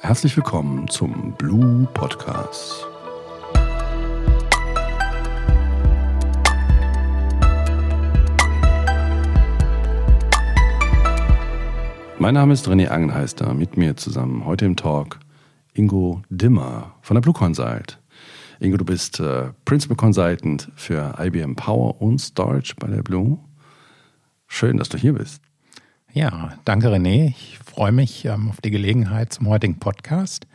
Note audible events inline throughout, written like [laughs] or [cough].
Herzlich willkommen zum Blue Podcast. Mein Name ist René Angenheister, mit mir zusammen heute im Talk Ingo Dimmer von der Blue Consult. Ingo, du bist äh, Principal Consultant für IBM Power und Storage bei der Blue. Schön, dass du hier bist. Ja, danke René. Ich freue mich ähm, auf die Gelegenheit zum heutigen Podcast.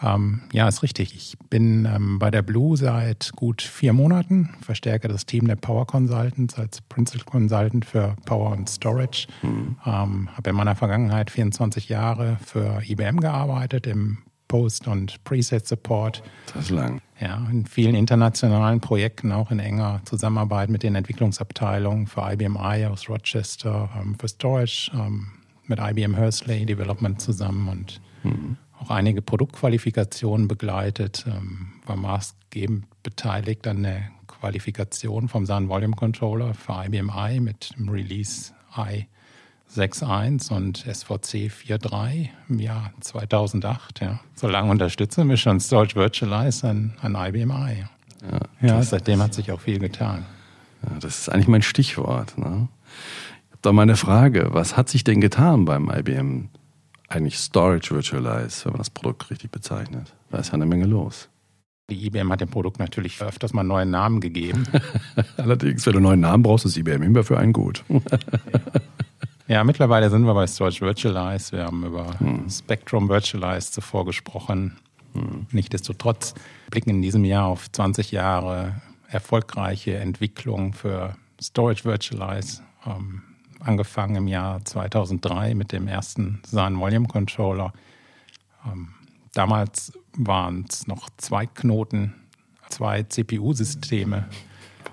Ähm, ja, ist richtig. Ich bin ähm, bei der Blue seit gut vier Monaten, verstärke das Team der Power Consultants als Principal Consultant für Power und Storage. Mhm. Ähm, Habe in meiner Vergangenheit 24 Jahre für IBM gearbeitet im Post- und Preset-Support. Das ist lang. Ja, in vielen internationalen Projekten, auch in enger Zusammenarbeit mit den Entwicklungsabteilungen für IBM I aus Rochester, ähm, für Storage, ähm, mit IBM Hursley Development zusammen und mhm. auch einige Produktqualifikationen begleitet, ähm, war maßgebend beteiligt an der Qualifikation vom SAN Volume Controller für IBM I mit dem Release I 6.1 und SVC 4.3 im Jahr 2008. Ja. So lange unterstützen wir schon Storage Virtualize an, an IBM I. Ja, ja seitdem hat sich auch viel getan. Ja, das ist eigentlich mein Stichwort. Ne? Ich habe da mal eine Frage. Was hat sich denn getan beim IBM eigentlich Storage Virtualize, wenn man das Produkt richtig bezeichnet? Da ist ja eine Menge los. Die IBM hat dem Produkt natürlich öfters mal einen neuen Namen gegeben. [laughs] Allerdings, wenn du einen neuen Namen brauchst, ist IBM immer für einen gut. Ja. Mittlerweile sind wir bei Storage Virtualize. Wir haben über hm. Spectrum Virtualize zuvor gesprochen. Hm. Nichtsdestotrotz blicken in diesem Jahr auf 20 Jahre erfolgreiche Entwicklung für Storage Virtualize. Ähm, angefangen im Jahr 2003 mit dem ersten SAN Volume Controller. Ähm, damals waren es noch zwei Knoten, zwei CPU-Systeme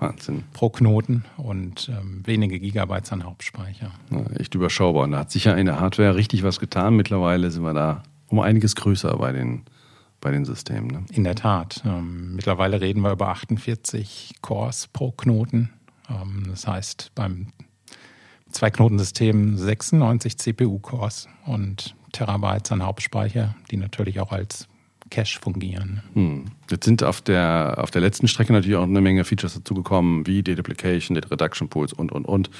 Wahnsinn. pro Knoten und ähm, wenige Gigabytes an Hauptspeicher. Ja, echt überschaubar. Und da hat sich ja in der Hardware richtig was getan. Mittlerweile sind wir da um einiges größer bei den, bei den Systemen. Ne? In der Tat. Ähm, mittlerweile reden wir über 48 Cores pro Knoten. Ähm, das heißt, beim Zwei-Knoten-System 96 CPU-Cores und Terabytes an Hauptspeicher, die natürlich auch als Cache fungieren. Hm. Jetzt sind auf der, auf der letzten Strecke natürlich auch eine Menge Features dazugekommen, wie Deduplication, Data Reduction Pools und, und, und.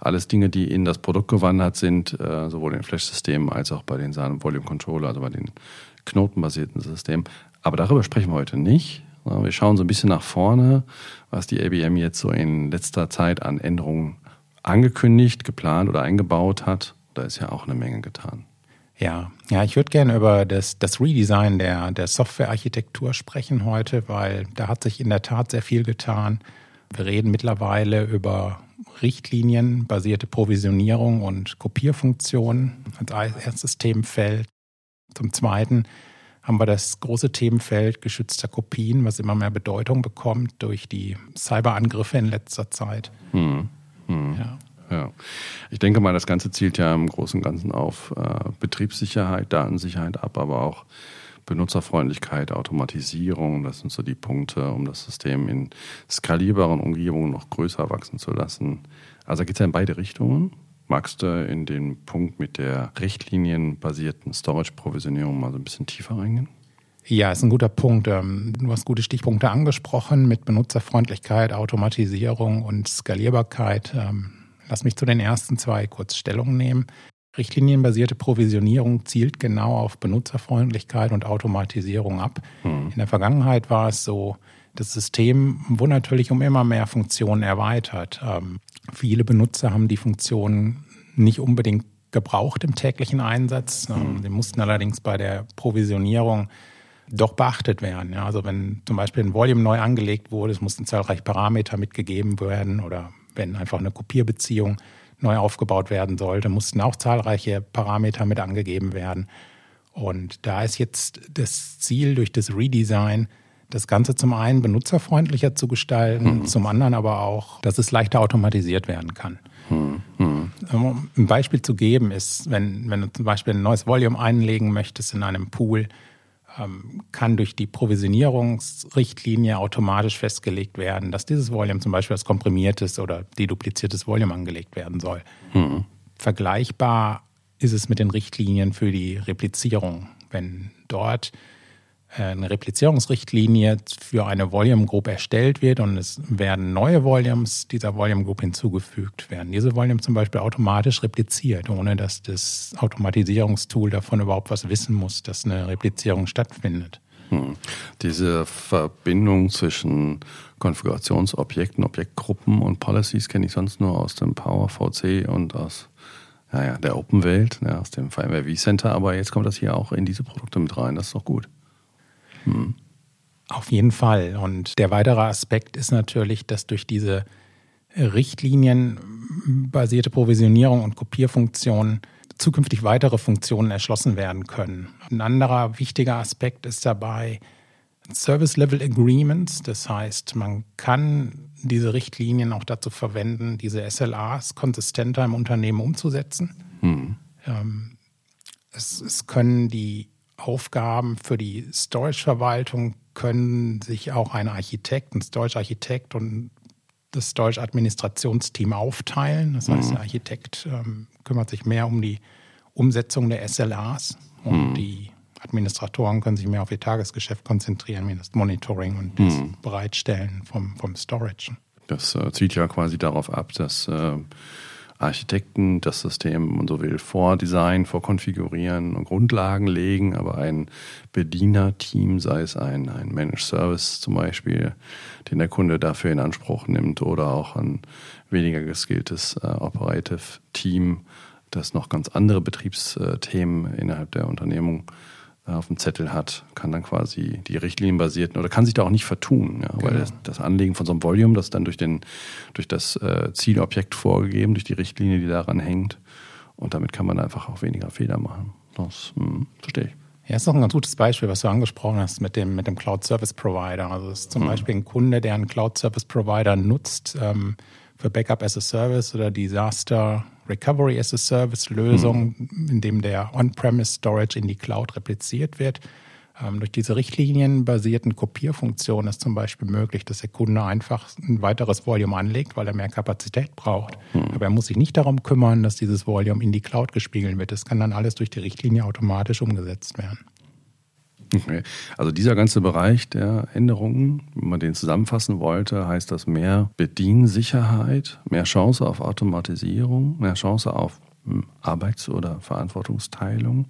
Alles Dinge, die in das Produkt gewandert sind, äh, sowohl in Flash-Systemen als auch bei den SAN Volume Controller, also bei den knotenbasierten Systemen. Aber darüber sprechen wir heute nicht. Wir schauen so ein bisschen nach vorne, was die ABM jetzt so in letzter Zeit an Änderungen angekündigt, geplant oder eingebaut hat. Da ist ja auch eine Menge getan. Ja, ja, ich würde gerne über das, das Redesign der, der Softwarearchitektur sprechen heute, weil da hat sich in der Tat sehr viel getan. Wir reden mittlerweile über Richtlinienbasierte Provisionierung und Kopierfunktionen als erstes Themenfeld. Zum Zweiten haben wir das große Themenfeld geschützter Kopien, was immer mehr Bedeutung bekommt durch die Cyberangriffe in letzter Zeit. Hm. Hm. Ja. Ja, ich denke mal, das Ganze zielt ja im Großen und Ganzen auf äh, Betriebssicherheit, Datensicherheit ab, aber auch Benutzerfreundlichkeit, Automatisierung. Das sind so die Punkte, um das System in skalierbaren Umgebungen noch größer wachsen zu lassen. Also geht es ja in beide Richtungen. Magst du in den Punkt mit der richtlinienbasierten Storage-Provisionierung mal so ein bisschen tiefer reingehen? Ja, ist ein guter Punkt. Ähm, du hast gute Stichpunkte angesprochen mit Benutzerfreundlichkeit, Automatisierung und Skalierbarkeit. Lass mich zu den ersten zwei kurz Stellung nehmen. Richtlinienbasierte Provisionierung zielt genau auf Benutzerfreundlichkeit und Automatisierung ab. Mhm. In der Vergangenheit war es so, das System wurde natürlich um immer mehr Funktionen erweitert. Ähm, viele Benutzer haben die Funktionen nicht unbedingt gebraucht im täglichen Einsatz. Ähm, sie mussten allerdings bei der Provisionierung doch beachtet werden. Ja, also wenn zum Beispiel ein Volume neu angelegt wurde, es mussten zahlreiche Parameter mitgegeben werden oder wenn einfach eine Kopierbeziehung neu aufgebaut werden sollte, mussten auch zahlreiche Parameter mit angegeben werden. Und da ist jetzt das Ziel durch das Redesign, das Ganze zum einen benutzerfreundlicher zu gestalten, mhm. zum anderen aber auch, dass es leichter automatisiert werden kann. Mhm. Um ein Beispiel zu geben ist, wenn, wenn du zum Beispiel ein neues Volume einlegen möchtest in einem Pool, kann durch die Provisionierungsrichtlinie automatisch festgelegt werden, dass dieses Volume zum Beispiel als komprimiertes oder dedupliziertes Volume angelegt werden soll. Mhm. Vergleichbar ist es mit den Richtlinien für die Replizierung. Wenn dort eine Replizierungsrichtlinie für eine Volume Group erstellt wird und es werden neue Volumes dieser Volume Group hinzugefügt, werden diese Volume zum Beispiel automatisch repliziert, ohne dass das Automatisierungstool davon überhaupt was wissen muss, dass eine Replizierung stattfindet. Hm. Diese Verbindung zwischen Konfigurationsobjekten, Objektgruppen und Policies kenne ich sonst nur aus dem Power VC und aus naja, der Open-Welt, ja, aus dem Firmware vCenter, aber jetzt kommt das hier auch in diese Produkte mit rein, das ist doch gut. Hm. Auf jeden Fall. Und der weitere Aspekt ist natürlich, dass durch diese Richtlinienbasierte Provisionierung und Kopierfunktionen zukünftig weitere Funktionen erschlossen werden können. Ein anderer wichtiger Aspekt ist dabei Service Level Agreements. Das heißt, man kann diese Richtlinien auch dazu verwenden, diese SLAs konsistenter im Unternehmen umzusetzen. Hm. Ähm, es, es können die Aufgaben für die Storage-Verwaltung können sich auch ein Architekt, ein Storage-Architekt und das Storage-Administrationsteam aufteilen. Das heißt, mhm. der Architekt ähm, kümmert sich mehr um die Umsetzung der SLAs und mhm. die Administratoren können sich mehr auf ihr Tagesgeschäft konzentrieren, wie das Monitoring und das mhm. Bereitstellen vom, vom Storage. Das äh, zielt ja quasi darauf ab, dass äh, Architekten das System, man so will, vordesignen, vorkonfigurieren und Grundlagen legen, aber ein Bedienerteam, sei es ein, ein Managed Service zum Beispiel, den der Kunde dafür in Anspruch nimmt oder auch ein weniger geskilltes äh, Operative Team, das noch ganz andere Betriebsthemen innerhalb der Unternehmung äh, auf dem Zettel hat, kann dann quasi die Richtlinienbasierten oder kann sich da auch nicht vertun, ja, weil genau. das, das, Anlegen von so einem Volume, das dann durch, den, durch das äh, Zielobjekt vorgegeben, durch die Richtlinie, die daran hängt, und damit kann man einfach auch weniger Fehler machen. Das hm, verstehe ich. Ja, ist doch ein ganz gutes Beispiel, was du angesprochen hast mit dem, mit dem Cloud Service Provider. Also es ist zum mhm. Beispiel ein Kunde, der einen Cloud Service Provider nutzt ähm, für Backup as a Service oder Disaster Recovery as a Service Lösung, mhm. in dem der On-Premise Storage in die Cloud repliziert wird. Ähm, durch diese richtlinienbasierten Kopierfunktionen ist zum Beispiel möglich, dass der Kunde einfach ein weiteres Volume anlegt, weil er mehr Kapazität braucht. Mhm. Aber er muss sich nicht darum kümmern, dass dieses Volume in die Cloud gespiegelt wird. Das kann dann alles durch die Richtlinie automatisch umgesetzt werden. Okay. Also dieser ganze Bereich der Änderungen, wenn man den zusammenfassen wollte, heißt das mehr Bediensicherheit, mehr Chance auf Automatisierung, mehr Chance auf hm, Arbeits- oder Verantwortungsteilung.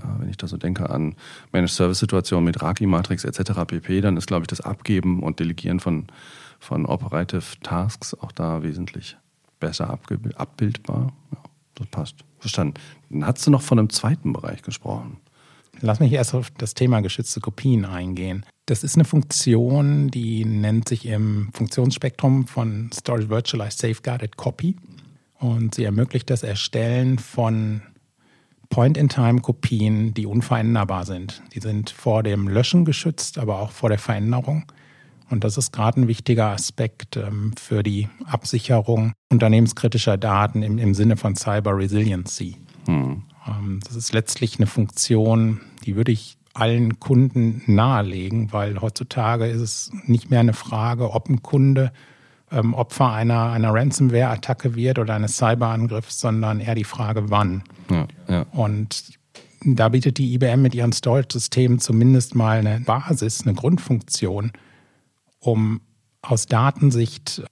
Ja, wenn ich da so denke an Managed Service Situationen mit Raki-Matrix etc. pp., dann ist, glaube ich, das Abgeben und Delegieren von, von Operative Tasks auch da wesentlich besser abbildbar. Ja, das passt. Verstanden. Dann hast du noch von einem zweiten Bereich gesprochen. Lass mich erst auf das Thema geschützte Kopien eingehen. Das ist eine Funktion, die nennt sich im Funktionsspektrum von Storage Virtualized Safeguarded Copy. Und sie ermöglicht das Erstellen von Point-in-Time-Kopien, die unveränderbar sind. Die sind vor dem Löschen geschützt, aber auch vor der Veränderung. Und das ist gerade ein wichtiger Aspekt ähm, für die Absicherung unternehmenskritischer Daten im, im Sinne von Cyber Resiliency. Hm. Ähm, das ist letztlich eine Funktion, die würde ich allen Kunden nahelegen, weil heutzutage ist es nicht mehr eine Frage, ob ein Kunde ähm, Opfer einer, einer Ransomware-Attacke wird oder eines Cyberangriffs, sondern eher die Frage, wann. Ja, ja. Und da bietet die IBM mit ihren Storage-Systemen zumindest mal eine Basis, eine Grundfunktion, um aus Datensicht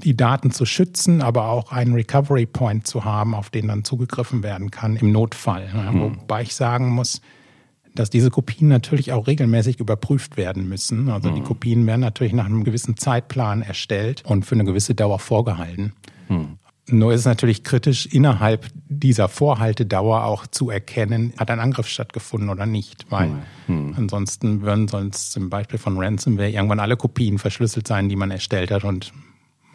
die Daten zu schützen, aber auch einen Recovery Point zu haben, auf den dann zugegriffen werden kann im Notfall. Mhm. Wobei ich sagen muss, dass diese Kopien natürlich auch regelmäßig überprüft werden müssen. Also mhm. die Kopien werden natürlich nach einem gewissen Zeitplan erstellt und für eine gewisse Dauer vorgehalten. Mhm. Nur ist es natürlich kritisch, innerhalb dieser Vorhaltedauer auch zu erkennen, hat ein Angriff stattgefunden oder nicht. Weil mhm. ansonsten würden sonst zum Beispiel von Ransomware irgendwann alle Kopien verschlüsselt sein, die man erstellt hat und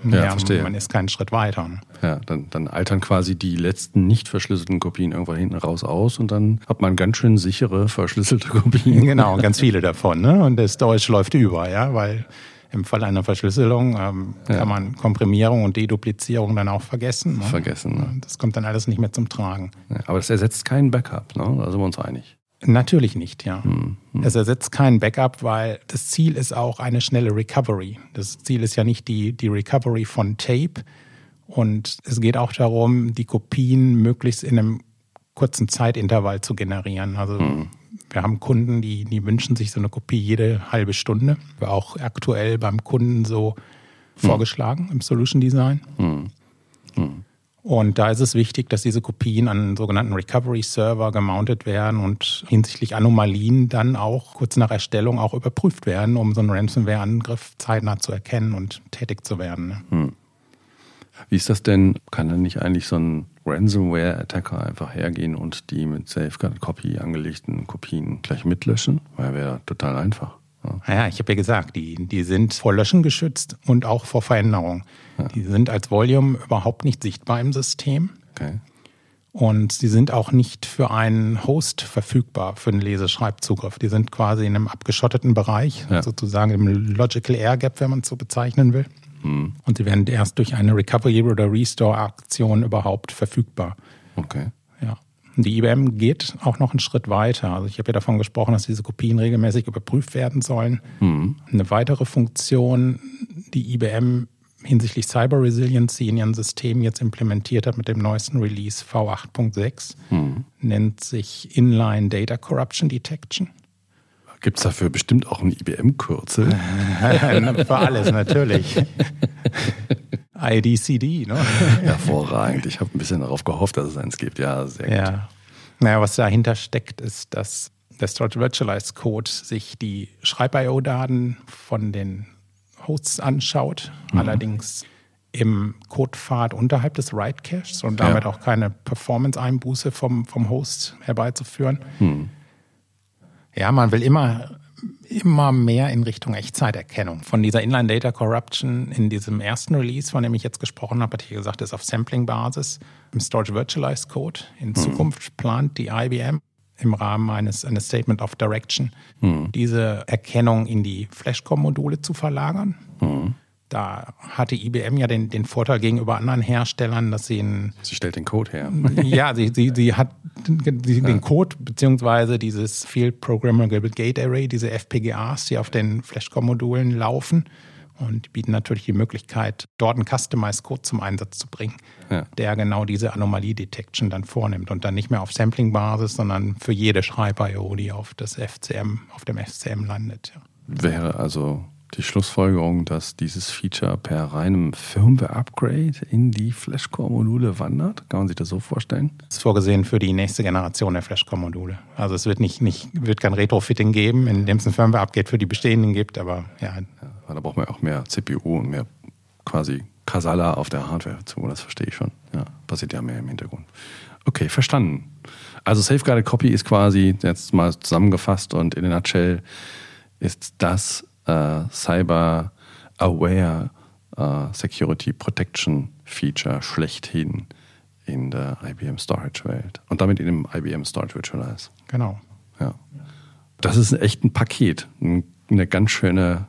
ja, ja verstehe. man ist keinen Schritt weiter. Ja, dann, dann altern quasi die letzten nicht verschlüsselten Kopien irgendwann hinten raus aus und dann hat man ganz schön sichere verschlüsselte Kopien. Genau, ganz [laughs] viele davon. Ne? Und das Deutsch läuft über, ja, weil im Fall einer Verschlüsselung ähm, ja. kann man Komprimierung und Deduplizierung dann auch vergessen. Ne? Vergessen. Ne? Das kommt dann alles nicht mehr zum Tragen. Ja, aber das ersetzt keinen Backup, ne? da sind wir uns einig. Natürlich nicht, ja. Hm, hm. Es ersetzt kein Backup, weil das Ziel ist auch eine schnelle Recovery. Das Ziel ist ja nicht die, die Recovery von Tape. Und es geht auch darum, die Kopien möglichst in einem kurzen Zeitintervall zu generieren. Also hm. Wir haben Kunden, die, die wünschen sich so eine Kopie jede halbe Stunde. War auch aktuell beim Kunden so vorgeschlagen im Solution Design. Und da ist es wichtig, dass diese Kopien an sogenannten Recovery Server gemountet werden und hinsichtlich Anomalien dann auch kurz nach Erstellung auch überprüft werden, um so einen Ransomware-Angriff zeitnah zu erkennen und tätig zu werden. Ne? Wie ist das denn? Kann denn nicht eigentlich so ein Ransomware-Attacker einfach hergehen und die mit Safeguard Copy angelegten Kopien gleich mitlöschen? Weil wäre total einfach. Ja, naja, ich habe ja gesagt, die, die sind vor Löschen geschützt und auch vor Veränderung. Ja. Die sind als Volume überhaupt nicht sichtbar im System. Okay. Und sie sind auch nicht für einen Host verfügbar, für einen Leseschreibzugriff. Die sind quasi in einem abgeschotteten Bereich, ja. sozusagen im Logical Air Gap, wenn man es so bezeichnen will. Hm. Und sie werden erst durch eine Recovery oder Restore Aktion überhaupt verfügbar. Okay. Die IBM geht auch noch einen Schritt weiter. Also ich habe ja davon gesprochen, dass diese Kopien regelmäßig überprüft werden sollen. Hm. Eine weitere Funktion, die IBM hinsichtlich Cyber Resiliency in ihrem System jetzt implementiert hat mit dem neuesten Release V8.6, hm. nennt sich Inline Data Corruption Detection. Gibt es dafür bestimmt auch ein IBM-Kürzel? [laughs] Für alles natürlich. [laughs] IDCD, ne? [laughs] Hervorragend. Ich habe ein bisschen darauf gehofft, dass es eins gibt. Ja, sehr gut. Ja. Naja, was dahinter steckt, ist, dass der Storage Virtualized Code sich die Schreib-IO-Daten von den Hosts anschaut, Mhm. allerdings im Codepfad unterhalb des Write Caches und damit Ja. auch keine Performance-Einbuße vom, vom Host herbeizuführen. Hm. Ja, man will immer, immer mehr in Richtung Echtzeiterkennung. Von dieser Inline Data Corruption in diesem ersten Release, von dem ich jetzt gesprochen habe, hatte ich gesagt, ist auf Sampling-Basis im Storage Virtualized Code. In Zukunft plant die IBM im Rahmen eines, eines Statement of Direction diese Erkennung in die Flashcom-Module zu verlagern. Da hatte IBM ja den, den Vorteil gegenüber anderen Herstellern, dass sie einen Sie stellt den Code her. [laughs] ja, sie, sie, sie hat den, den Code beziehungsweise dieses Field Programmable Gate Array, diese FPGAs, die auf den Flashcom-Modulen laufen und bieten natürlich die Möglichkeit, dort einen Customized Code zum Einsatz zu bringen, Ja. der genau diese Anomalie-Detection dann vornimmt und dann nicht mehr auf Sampling-Basis, sondern für jede Schreib-IO, die auf das FCM, auf dem FCM landet. Ja. Wäre also die Schlussfolgerung, dass dieses Feature per reinem Firmware-Upgrade in die Flashcore-Module wandert? Kann man sich das so vorstellen? Das ist vorgesehen für die nächste Generation der Flashcom-Module. Also es wird nicht, nicht, wird kein Retrofitting geben, in dem es ein Firmware-Upgrade für die bestehenden gibt, aber ja, Ja, da braucht man auch mehr CPU und mehr quasi Kasala auf der Hardware zu. Das verstehe ich schon. Ja, passiert ja mehr im Hintergrund. Okay, verstanden. Also Safeguarded Copy ist quasi, jetzt mal zusammengefasst und in a nutshell, ist das äh, Cyber Aware äh, Security Protection Feature schlechthin in der IBM Storage Welt und damit in dem IBM Storage Virtualize. genau. Ja. Das ist echt ein Paket, ein- eine ganz schöne,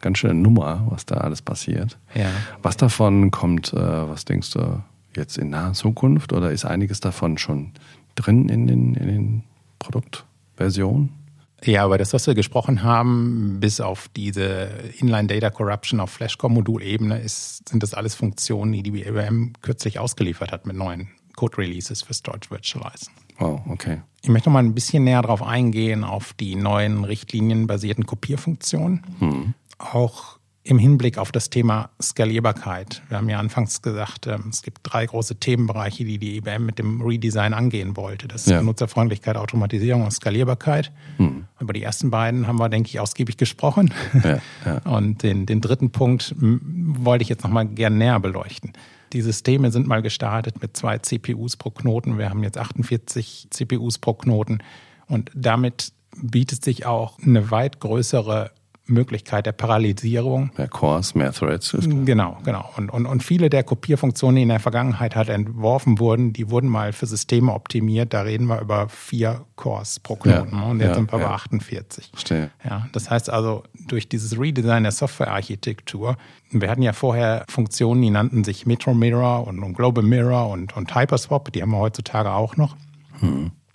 ganz schöne Nummer, was da alles passiert. Ja. Was davon kommt, äh, was denkst du, jetzt in naher Zukunft oder ist einiges davon schon drin in den, in den Produktversionen? Ja, aber das, was wir gesprochen haben, bis auf diese Inline Data Corruption auf Flashcom-Modulebene, ist, sind das alles Funktionen, die die IBM kürzlich ausgeliefert hat mit neuen Code-Releases für Storage Virtualize. Wow, okay. Ich möchte noch mal ein bisschen näher darauf eingehen, auf die neuen richtlinienbasierten Kopierfunktionen. Auch im Hinblick auf das Thema Skalierbarkeit. Wir haben ja anfangs gesagt, ähm, es gibt drei große Themenbereiche, die die IBM mit dem Redesign angehen wollte. Das ist Ja. Benutzerfreundlichkeit, Automatisierung und Skalierbarkeit. Über die ersten beiden haben wir, denke ich, ausgiebig gesprochen. Ja, ja. [laughs] Und den, den dritten Punkt wollte ich jetzt noch mal gern näher beleuchten. Die Systeme sind mal gestartet mit zwei CPUs pro Knoten. Wir haben jetzt 48 CPUs pro Knoten. Und damit bietet sich auch eine weit größere Möglichkeit der Parallelisierung Mehr Cores, mehr Threads. Genau, genau. Und, und, und viele der Kopierfunktionen, die in der Vergangenheit halt entworfen wurden, die wurden mal für Systeme optimiert. Da reden wir über vier Cores pro Knoten. Ja, und jetzt ja, sind wir ja. bei 48. Verstehe. Ja, das heißt also, durch dieses Redesign der Softwarearchitektur, wir hatten ja vorher Funktionen, die nannten sich Metro Mirror und, und Global Mirror und, und Hyperswap, die haben wir heutzutage auch noch.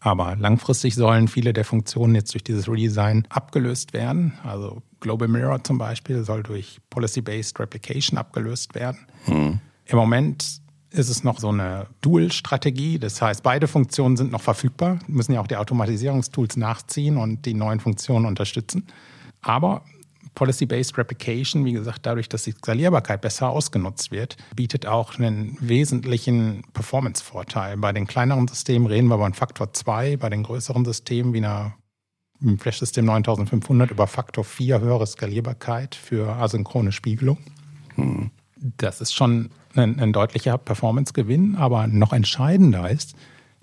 Aber langfristig sollen viele der Funktionen jetzt durch dieses Redesign abgelöst werden. Also Global Mirror zum Beispiel soll durch Policy-Based Replication abgelöst werden. Im Moment ist es noch so eine Dual-Strategie. Das heißt, beide Funktionen sind noch verfügbar, müssen ja auch die Automatisierungstools nachziehen und die neuen Funktionen unterstützen. Aber Policy-Based Replication, wie gesagt, dadurch, dass die Skalierbarkeit besser ausgenutzt wird, bietet auch einen wesentlichen Performance-Vorteil. Bei den kleineren Systemen reden wir über einen Faktor 2, bei den größeren Systemen wie einer im Flash-System 9500 über Faktor 4 höhere Skalierbarkeit für asynchrone Spiegelung. Hm. Das ist schon ein, ein deutlicher Performance-Gewinn, aber noch entscheidender ist,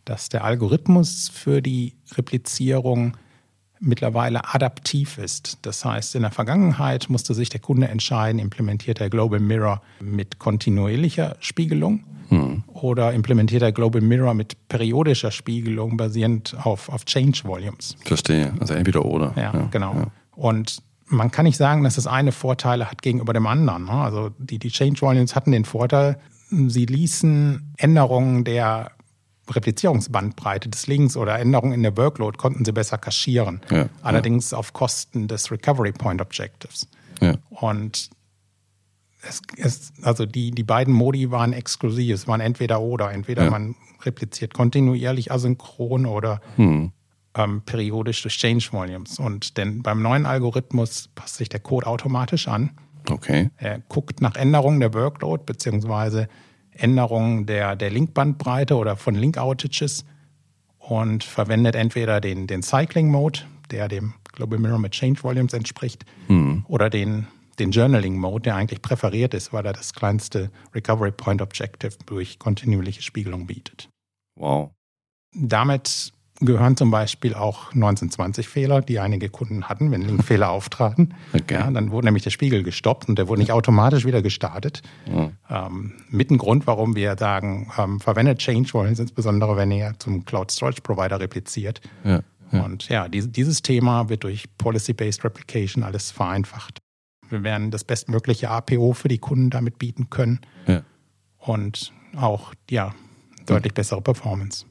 dass der Algorithmus für die Replizierung mittlerweile adaptiv ist. Das heißt, in der Vergangenheit musste sich der Kunde entscheiden, implementiert er Global Mirror mit kontinuierlicher Spiegelung hm. oder implementiert er Global Mirror mit periodischer Spiegelung basierend auf, auf Change Volumes. Verstehe, also entweder oder. Ja, ja genau. Ja. Und man kann nicht sagen, dass das eine Vorteile hat gegenüber dem anderen. Ne? Also die, die Change Volumes hatten den Vorteil, sie ließen Änderungen der Replizierungsbandbreite des Links oder Änderungen in der Workload konnten sie besser kaschieren. Ja, Allerdings ja. auf Kosten des Recovery Point Objectives. Ja. Und es, es, also die, die beiden Modi waren exklusiv. Es waren entweder oder. Entweder man repliziert kontinuierlich asynchron oder hm. ähm, periodisch durch Change Volumes. Und denn beim neuen Algorithmus passt sich der Code automatisch an. Okay. Er guckt nach Änderungen der Workload beziehungsweise Änderungen der, der Link-Bandbreite oder von Link-Outages und verwendet entweder den, den Cycling-Mode, der dem Global Mirror mit Change Volumes entspricht, hm. oder den, den Journaling-Mode, der eigentlich präferiert ist, weil er das kleinste Recovery Point Objective durch kontinuierliche Spiegelung bietet. Wow. Damit gehören zum Beispiel auch 1920-Fehler, die einige Kunden hatten, wenn Linkfehler auftraten. [laughs] Okay. Ja, dann wurde nämlich der Spiegel gestoppt und der wurde nicht automatisch wieder gestartet. Mhm. Ähm, mit ein Grund, warum wir sagen, ähm, verwendet Change Volumes, insbesondere wenn ihr zum Cloud Storage Provider repliziert. Ja, ja. Und ja, dieses Thema wird durch Policy-Based Replication alles vereinfacht. Wir werden das bestmögliche APO für die Kunden damit bieten können. Ja. Und auch, ja, deutlich bessere Performance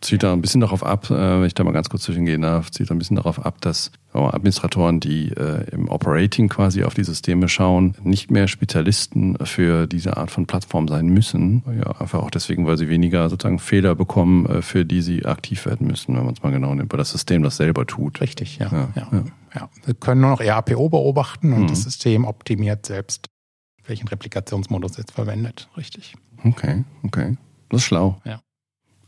zieht da ein bisschen darauf ab, äh, wenn ich da mal ganz kurz zwischengehen darf, zieht da ein bisschen darauf ab, dass Administratoren, die äh, im Operating quasi auf die Systeme schauen, nicht mehr Spezialisten für diese Art von Plattform sein müssen. Ja, einfach auch deswegen, weil sie weniger sozusagen Fehler bekommen, äh, für die sie aktiv werden müssen, wenn man es mal genau nimmt, weil das System das selber tut. Richtig, ja. ja, ja. ja. Wir können nur noch RAPO beobachten und mhm. das System optimiert selbst, welchen Replikationsmodus jetzt verwendet. Richtig. Okay, okay. Das ist schlau. Ja.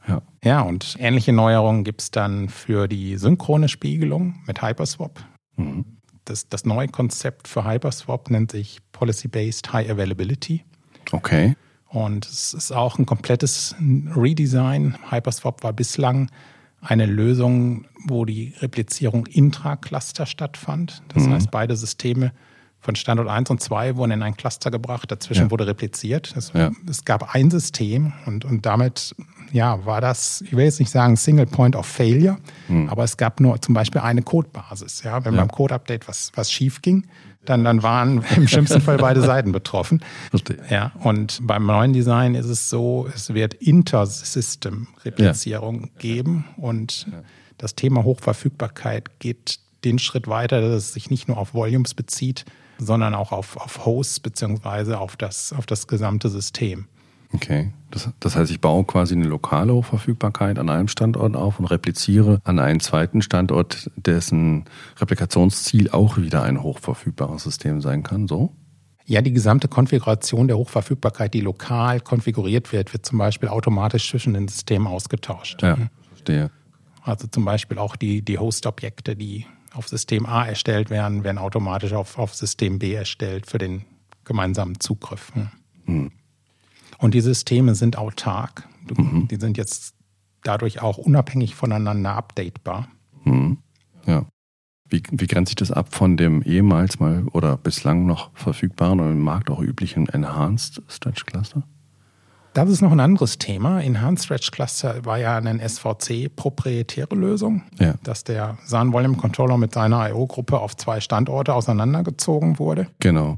Ja. ja, und ähnliche Neuerungen gibt es dann für die synchrone Spiegelung mit Hyperswap. Mhm. Das, das neue Konzept für Hyperswap nennt sich Policy-Based High Availability. Okay. Und es ist auch ein komplettes Redesign. Hyperswap war bislang eine Lösung, wo die Replizierung intra-Cluster stattfand. Das mhm. heißt, beide Systeme von Standort 1 und 2 wurden in ein Cluster gebracht, dazwischen ja. wurde repliziert. Es, ja. es, gab ein System und, und damit ja, war das, ich will jetzt nicht sagen Single Point of Failure, hm. aber es gab nur zum Beispiel eine Codebasis. Ja, wenn ja. beim Code-Update was, was schief ging, dann, dann waren [laughs] im schlimmsten Fall beide Seiten betroffen. Verstehe. Ja, und beim neuen Design ist es so, es wird Inter-System-Replizierung ja. geben und ja. das Thema Hochverfügbarkeit geht den Schritt weiter, dass es sich nicht nur auf Volumes bezieht, sondern auch auf, auf Hosts beziehungsweise auf das, auf das gesamte System. Okay. Das, das, heißt, ich baue quasi eine lokale Hochverfügbarkeit an einem Standort auf und repliziere an einen zweiten Standort, dessen Replikationsziel auch wieder ein hochverfügbares System sein kann, so? Ja, die gesamte Konfiguration der Hochverfügbarkeit, die lokal konfiguriert wird, wird zum Beispiel automatisch zwischen den Systemen ausgetauscht. Ja, verstehe. Also zum Beispiel auch die, die Host-Objekte, die auf System A erstellt werden, werden automatisch auf, auf System B erstellt für den gemeinsamen Zugriff. Hm. Und die Systeme sind autark. Mhm. Die sind jetzt dadurch auch unabhängig voneinander updatebar. Mhm. Ja. Wie, wie grenzt sich das ab von dem ehemals mal oder bislang noch verfügbaren und im Markt auch üblichen Enhanced Stretch Cluster? Das ist noch ein anderes Thema. Enhanced Stretch Cluster war ja eine SVC-proprietäre Lösung, ja. dass der SAN Volume Controller mit seiner IO-Gruppe auf zwei Standorte auseinandergezogen wurde. Genau.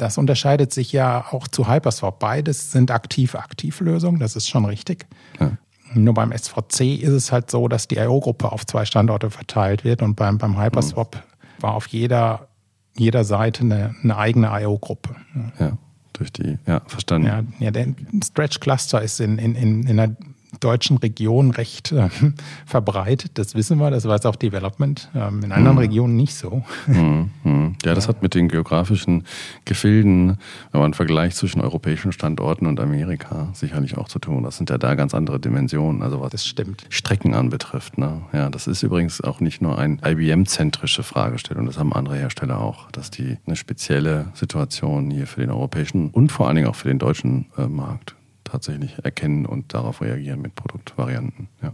Das unterscheidet sich ja auch zu Hyperswap. Beides sind aktiv-aktiv-Lösungen, das ist schon richtig. Ja. Nur beim SVC ist es halt so, dass die IO-Gruppe auf zwei Standorte verteilt wird und beim, beim Hyperswap mhm. war auf jeder, jeder Seite eine, eine eigene IO-Gruppe. Ja, durch die, ja, verstanden. Ja, ja der Stretch Cluster ist in, in, in, in der deutschen Region recht äh, [laughs] verbreitet. Das wissen wir, das weiß auch Development. Ähm, in anderen mhm. Regionen nicht so. Mhm. mhm. [laughs] Ja, das hat mit den geografischen Gefilden, wenn man vergleicht zwischen europäischen Standorten und Amerika, sicherlich auch zu tun. Das sind ja da ganz andere Dimensionen. Also was das stimmt. Strecken anbetrifft. Ne? Ja, das ist übrigens auch nicht nur eine IBM-zentrische Fragestellung. Das haben andere Hersteller auch, dass die eine spezielle Situation hier für den europäischen und vor allen Dingen auch für den deutschen äh, Markt tatsächlich erkennen und darauf reagieren mit Produktvarianten. Ja.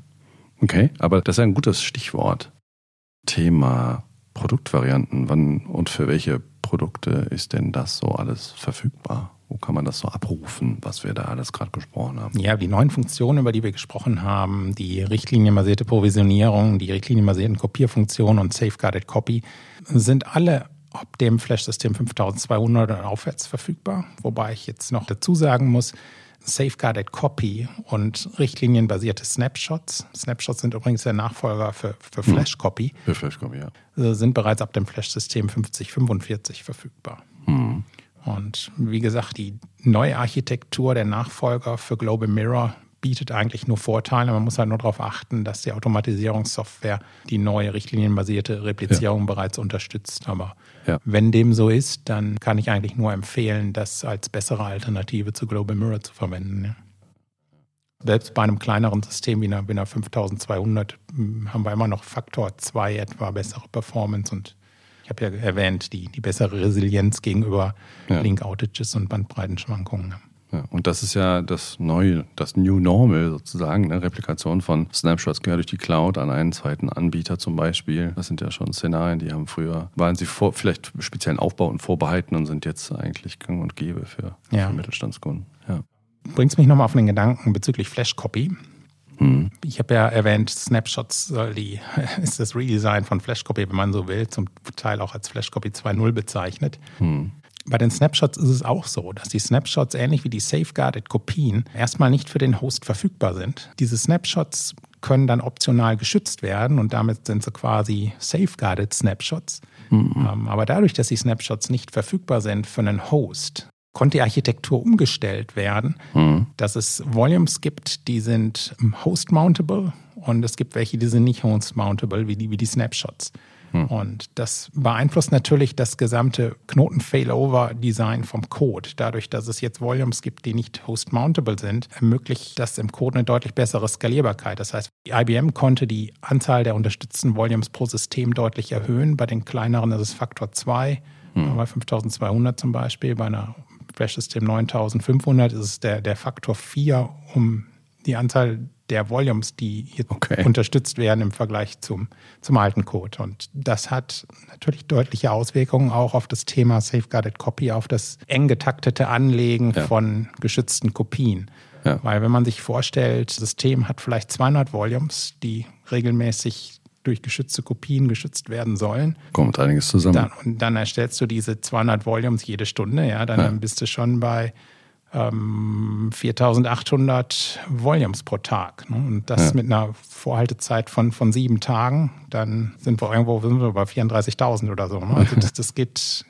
Okay, aber das ist ein gutes Stichwort. Thema Produktvarianten. Wann und für welche Produkte ist denn das so alles verfügbar? Wo kann man das so abrufen, was wir da alles gerade gesprochen haben? Ja, die neuen Funktionen, über die wir gesprochen haben, die richtlinienbasierte Provisionierung, die richtlinienbasierten Kopierfunktionen und Safeguarded Copy, sind alle ab dem Flash-System 5200 und aufwärts verfügbar. Wobei ich jetzt noch dazu sagen muss, Safeguarded Copy und richtlinienbasierte Snapshots. Snapshots sind übrigens der Nachfolger für, für hm. Flash Copy. Für Flash Copy, ja. Äh, sind bereits ab dem Flash-System 5045 verfügbar. Mhm. Und wie gesagt, die neue Architektur der Nachfolger für Global Mirror bietet eigentlich nur Vorteile. Man muss halt nur darauf achten, dass die Automatisierungssoftware die neue richtlinienbasierte Replizierung ja. bereits unterstützt. Aber ja. wenn dem so ist, dann kann ich eigentlich nur empfehlen, das als bessere Alternative zu Global Mirror zu verwenden. Ja. Selbst bei einem kleineren System wie einer, wie einer 5200 hm, haben wir immer noch Faktor 2 etwa bessere Performance und ich habe ja erwähnt, die, die bessere Resilienz gegenüber Link-Outages und Bandbreitenschwankungen. Ja, und das ist ja das Neue, das New Normal sozusagen, eine Replikation von Snapshots quer durch die Cloud an einen zweiten Anbieter zum Beispiel. Das sind ja schon Szenarien, die haben früher, waren sie vor, vielleicht speziellen Aufbauten vorbehalten und sind jetzt eigentlich gang und gäbe für, ja. für Mittelstandskunden. Ja. Bringst mich nochmal auf den Gedanken bezüglich Flash Copy. Hm. Ich habe ja erwähnt, Snapshots soll die, [laughs] ist das Redesign von Flash Copy, wenn man so will, zum Teil auch als Flash Copy 2.0 bezeichnet. Hm. Bei den Snapshots ist es auch so, dass die Snapshots ähnlich wie die Safeguarded Kopien erstmal nicht für den Host verfügbar sind. Diese Snapshots können dann optional geschützt werden und damit sind sie quasi Safeguarded Snapshots. Mhm. aber dadurch, dass die Snapshots nicht verfügbar sind für einen Host, konnte die Architektur umgestellt werden, mhm. dass es Volumes gibt, die sind host-mountable und es gibt welche, die sind nicht host-mountable, wie die, wie die Snapshots. Hm. Und das beeinflusst natürlich das gesamte Knoten-Failover-Design vom Code. Dadurch, dass es jetzt Volumes gibt, die nicht host-mountable sind, ermöglicht das im Code eine deutlich bessere Skalierbarkeit. Das heißt, IBM konnte die Anzahl der unterstützten Volumes pro System deutlich erhöhen. Bei den kleineren ist es Faktor 2, hm. bei 5200 zum Beispiel. Bei einer Flash-System 9500 ist es der, der Faktor 4, um die Anzahl der Volumes, die hier okay. unterstützt werden im Vergleich zum, zum alten Code. Und das hat natürlich deutliche Auswirkungen auch auf das Thema Safeguarded Copy, auf das eng getaktete Anlegen ja. von geschützten Kopien. Ja. Weil wenn man sich vorstellt, das System hat vielleicht 200 Volumes, die regelmäßig durch geschützte Kopien geschützt werden sollen. Kommt einiges zusammen. Dann, und dann erstellst du diese 200 Volumes jede Stunde, ja, dann, ja. dann bist du schon bei ähm, 4800 Volumes pro Tag. Ne? Und das ja. mit einer Vorhaltezeit von, von sieben Tagen, dann sind wir irgendwo sind wir bei 34.000 oder so. Ne? Also das, das geht,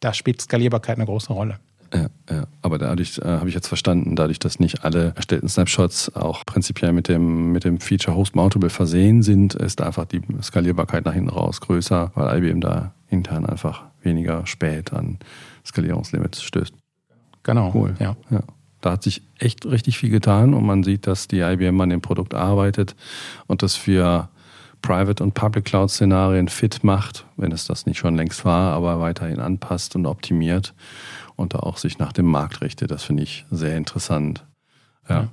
da spielt Skalierbarkeit eine große Rolle. Ja, ja. aber dadurch äh, habe ich jetzt verstanden, dadurch, dass nicht alle erstellten Snapshots auch prinzipiell mit dem, mit dem Feature Host Mountable versehen sind, ist einfach die Skalierbarkeit nach hinten raus größer, weil IBM da intern einfach weniger spät an Skalierungslimits stößt. Genau. Cool. Ja. ja. Da hat sich echt richtig viel getan und man sieht, dass die IBM an dem Produkt arbeitet und das für Private und Public Cloud Szenarien fit macht, wenn es das nicht schon längst war, aber weiterhin anpasst und optimiert und da auch sich nach dem Markt richtet. Das finde ich sehr interessant. Ja.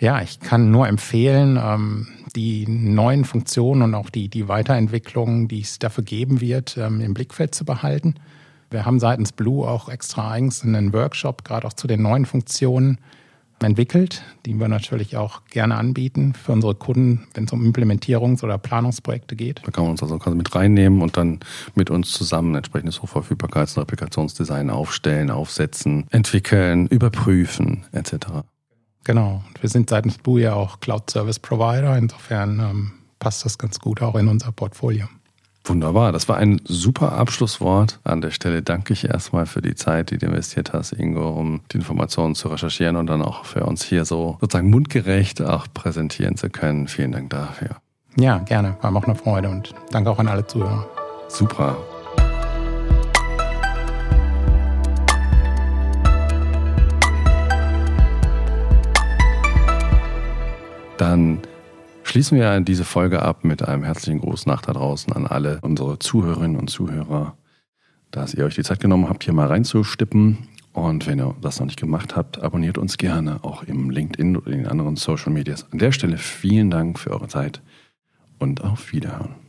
Ja, ich kann nur empfehlen, ähm, die neuen Funktionen und auch die, die Weiterentwicklungen, die es dafür geben wird, ähm, im Blickfeld zu behalten. Wir haben seitens Blue auch extra eigens einen Workshop, gerade auch zu den neuen Funktionen entwickelt, die wir natürlich auch gerne anbieten für unsere Kunden, wenn es um Implementierungs- oder Planungsprojekte geht. Da kann man uns also quasi mit reinnehmen und dann mit uns zusammen entsprechendes Hochverfügbarkeits- und Applikationsdesign aufstellen, aufsetzen, entwickeln, überprüfen etc. Genau. Und wir sind seitens Blue ja auch Cloud Service Provider. Insofern ähm, passt das ganz gut auch in unser Portfolio. Wunderbar, das war ein super Abschlusswort. An der Stelle danke ich erstmal für die Zeit, die du investiert hast, Ingo, um die Informationen zu recherchieren und dann auch für uns hier so sozusagen mundgerecht auch präsentieren zu können. Vielen Dank dafür. Ja, gerne. War mir auch eine Freude und danke auch an alle Zuhörer. Super. Dann schließen wir diese Folge ab mit einem herzlichen Gruß nach da draußen an alle unsere Zuhörerinnen und Zuhörer, dass ihr euch die Zeit genommen habt, hier mal reinzustippen. Und wenn ihr das noch nicht gemacht habt, abonniert uns gerne auch im LinkedIn oder in den anderen Social Medias. An der Stelle vielen Dank für eure Zeit und auf Wiederhören.